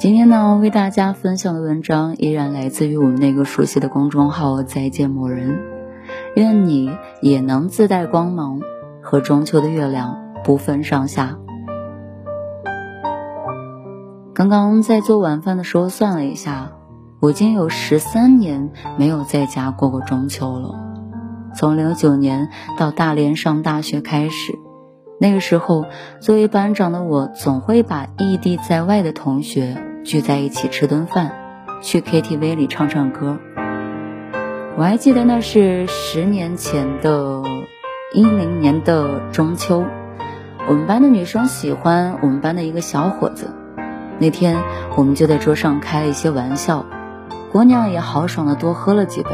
今天呢，为大家分享的文章依然来自于我们那个熟悉的公众号“再见某人”。愿你也能自带光芒，和中秋的月亮不分上下。刚刚在做晚饭的时候算了一下，我已经有十三年没有在家过过中秋了。从零九年到大连上大学开始。那个时候，作为班长的我，总会把异地在外的同学聚在一起吃顿饭，去 KTV 里唱唱歌。我还记得那是十年前的一零年的中秋，我们班的女生喜欢我们班的一个小伙子，那天我们就在桌上开了一些玩笑，姑娘也豪爽的多喝了几杯。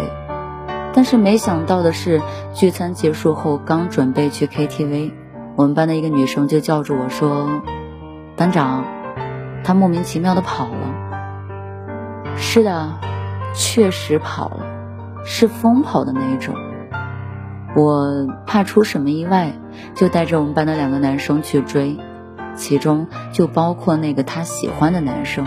但是没想到的是，聚餐结束后，刚准备去 KTV。我们班的一个女生就叫住我说：“班长，他莫名其妙的跑了。”是的，确实跑了，是疯跑的那一种。我怕出什么意外，就带着我们班的两个男生去追，其中就包括那个他喜欢的男生。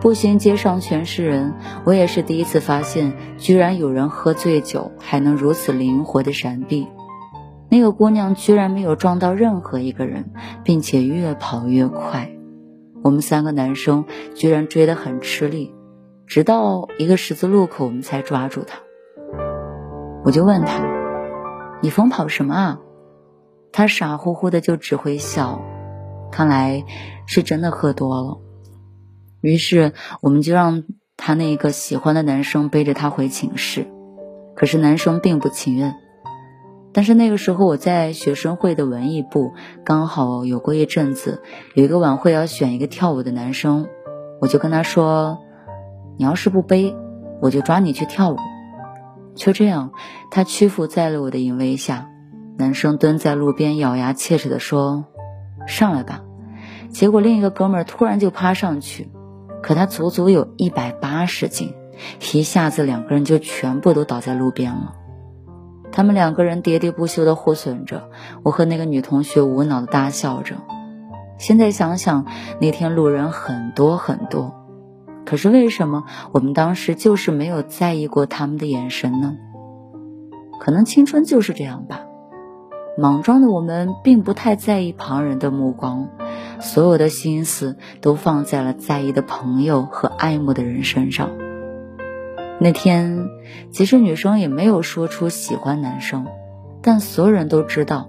步行街上全是人，我也是第一次发现，居然有人喝醉酒还能如此灵活的闪避。那个姑娘居然没有撞到任何一个人，并且越跑越快。我们三个男生居然追得很吃力，直到一个十字路口，我们才抓住他。我就问他：“你疯跑什么啊？”他傻乎乎的就只会笑，看来是真的喝多了。于是我们就让他那个喜欢的男生背着他回寝室，可是男生并不情愿。但是那个时候我在学生会的文艺部，刚好有过一阵子，有一个晚会要选一个跳舞的男生，我就跟他说：“你要是不背，我就抓你去跳舞。”就这样，他屈服在了我的淫威下。男生蹲在路边，咬牙切齿地说：“上来吧。”结果另一个哥们儿突然就趴上去，可他足足有一百八十斤，一下子两个人就全部都倒在路边了。他们两个人喋喋不休地互损着，我和那个女同学无脑的大笑着。现在想想，那天路人很多很多，可是为什么我们当时就是没有在意过他们的眼神呢？可能青春就是这样吧。莽撞的我们并不太在意旁人的目光，所有的心思都放在了在意的朋友和爱慕的人身上。那天，其实女生也没有说出喜欢男生，但所有人都知道。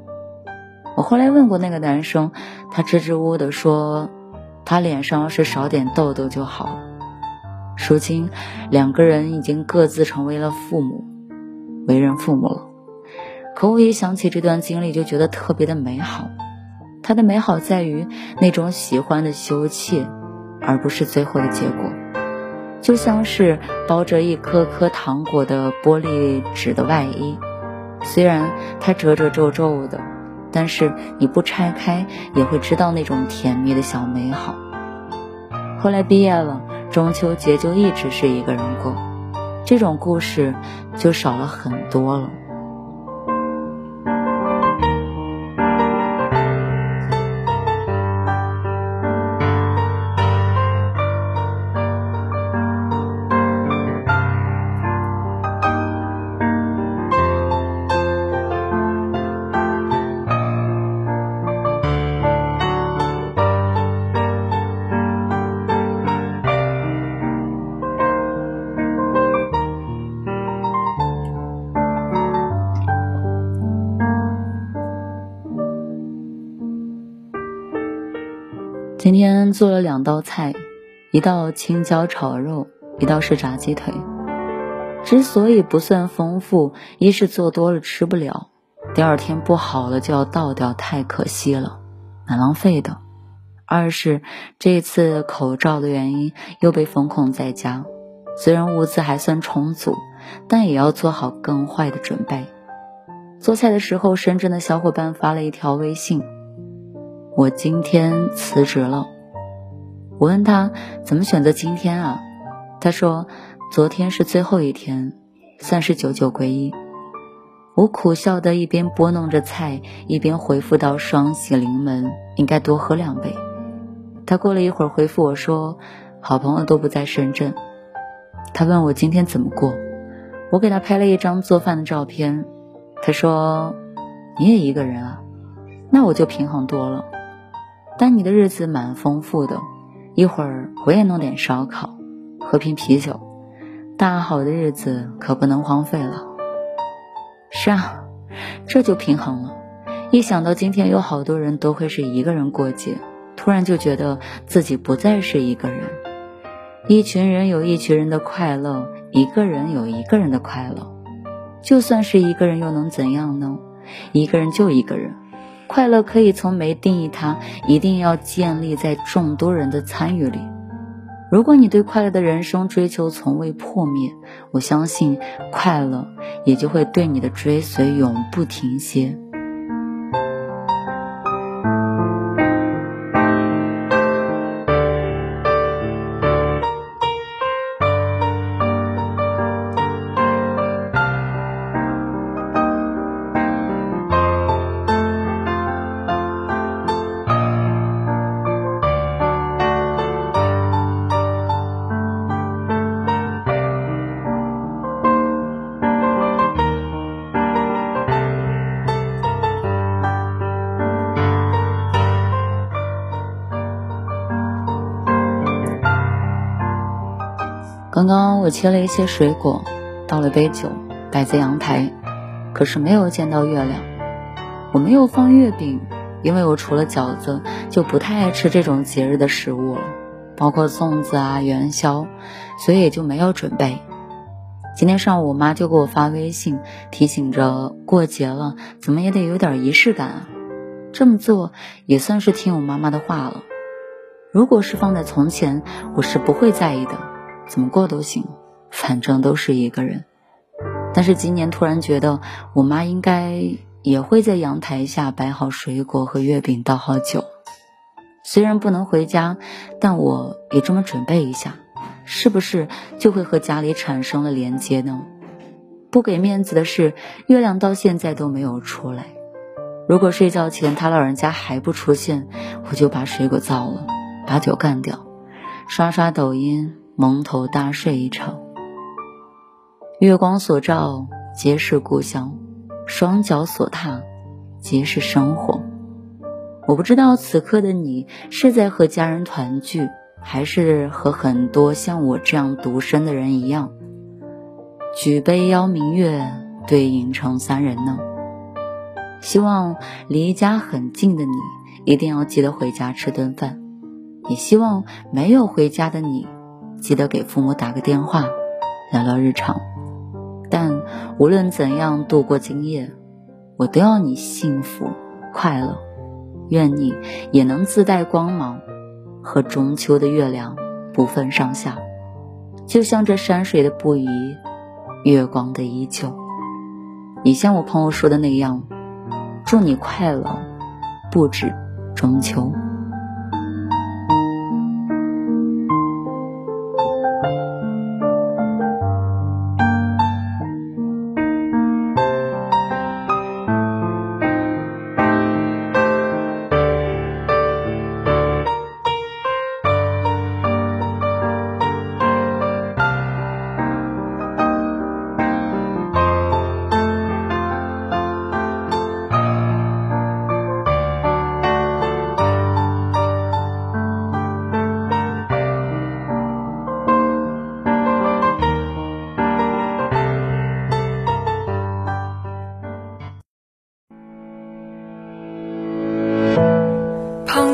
我后来问过那个男生，他支支吾吾的说，他脸上要是少点痘痘就好了。如今，两个人已经各自成为了父母，为人父母了。可我一想起这段经历，就觉得特别的美好。它的美好在于那种喜欢的羞怯，而不是最后的结果。就像是包着一颗颗糖果的玻璃纸的外衣，虽然它褶褶皱皱的，但是你不拆开也会知道那种甜蜜的小美好。后来毕业了，中秋节就一直是一个人过，这种故事就少了很多了。做了两道菜，一道青椒炒肉，一道是炸鸡腿。之所以不算丰富，一是做多了吃不了，第二天不好了就要倒掉，太可惜了，蛮浪费的。二是这次口罩的原因又被封控在家，虽然物资还算充足，但也要做好更坏的准备。做菜的时候，深圳的小伙伴发了一条微信：“我今天辞职了。”我问他怎么选择今天啊？他说：“昨天是最后一天，算是九九归一。”我苦笑的一边拨弄着菜，一边回复到：“双喜临门，应该多喝两杯。”他过了一会儿回复我说：“好朋友都不在深圳。”他问我今天怎么过，我给他拍了一张做饭的照片。他说：“你也一个人啊？那我就平衡多了。但你的日子蛮丰富的，一会儿我也弄点烧烤，喝瓶啤酒，大好的日子可不能荒废了。”是啊，这就平衡了。一想到今天有好多人都会是一个人过节，突然就觉得自己不再是一个人。一群人有一群人的快乐，一个人有一个人的快乐。就算是一个人，又能怎样呢？一个人就一个人，快乐可以从没定义它，一定要建立在众多人的参与里。如果你对快乐的人生追求从未破灭，我相信快乐也就会对你的追随永不停歇。刚刚我切了一些水果，倒了杯酒，摆在阳台，可是没有见到月亮。我没有放月饼，因为我除了饺子就不太爱吃这种节日的食物了，包括粽子啊、元宵，所以也就没有准备。今天上午我妈就给我发微信，提醒着过节了，怎么也得有点仪式感啊。这么做也算是听我妈妈的话了。如果是放在从前，我是不会在意的。怎么过都行，反正都是一个人。但是今年突然觉得，我妈应该也会在阳台下摆好水果和月饼，倒好酒。虽然不能回家，但我也这么准备一下，是不是就会和家里产生了连接呢？不给面子的是，月亮到现在都没有出来。如果睡觉前他老人家还不出现，我就把水果造了，把酒干掉，刷刷抖音。蒙头大睡一场，月光所照皆是故乡，双脚所踏皆是生活。我不知道此刻的你是在和家人团聚，还是和很多像我这样独身的人一样，举杯邀明月，对影成三人呢？希望离家很近的你一定要记得回家吃顿饭，也希望没有回家的你。记得给父母打个电话，聊聊日常。但无论怎样度过今夜，我都要你幸福快乐。愿你也能自带光芒，和中秋的月亮不分上下，就像这山水的不移，月光的依旧。你像我朋友说的那样，祝你快乐，不止中秋。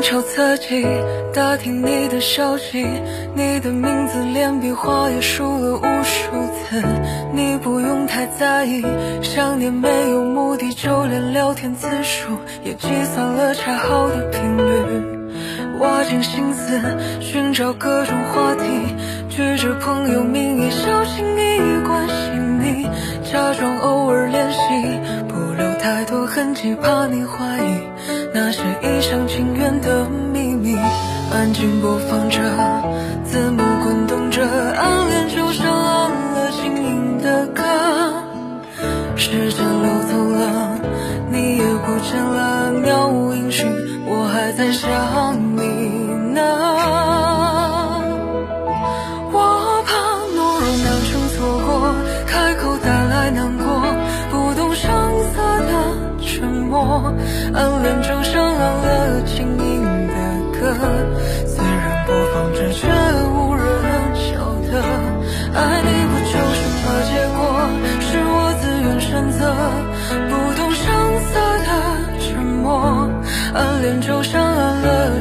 敲侧击，打听你的消息，你的名字连笔画也数了无数次，你不用太在意，想念没有目的，就连聊天次数也计算了恰好的频率，挖尽心思寻找各种话题。举着朋友名义小心翼翼关心你，假装偶尔联系，不留太多痕迹，怕你怀疑那些一厢情愿的秘密。安静播放着，字幕滚动着，暗恋就像暗了静音的歌。时间流走了，你也不见了，杳无音讯，我还在想你呢。我怕懦弱酿成错过，开口带来难过，不动声色的沉默。暗恋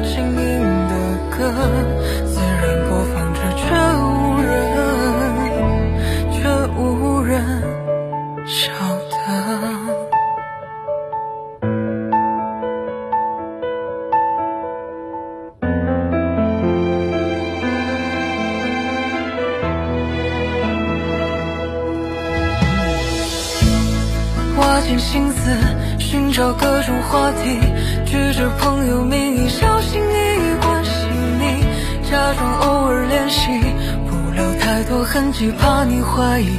轻盈的歌。心思寻找各种话题，举着朋友名义小心翼翼关心你，假装偶尔联系，不留太多痕迹，怕你怀疑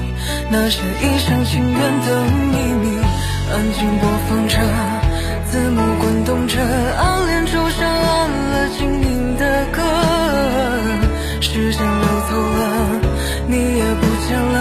那些一厢情愿的秘密。安静播放着，字幕滚动着，暗恋就像暗了静音的歌。时间流走了，你也不见了，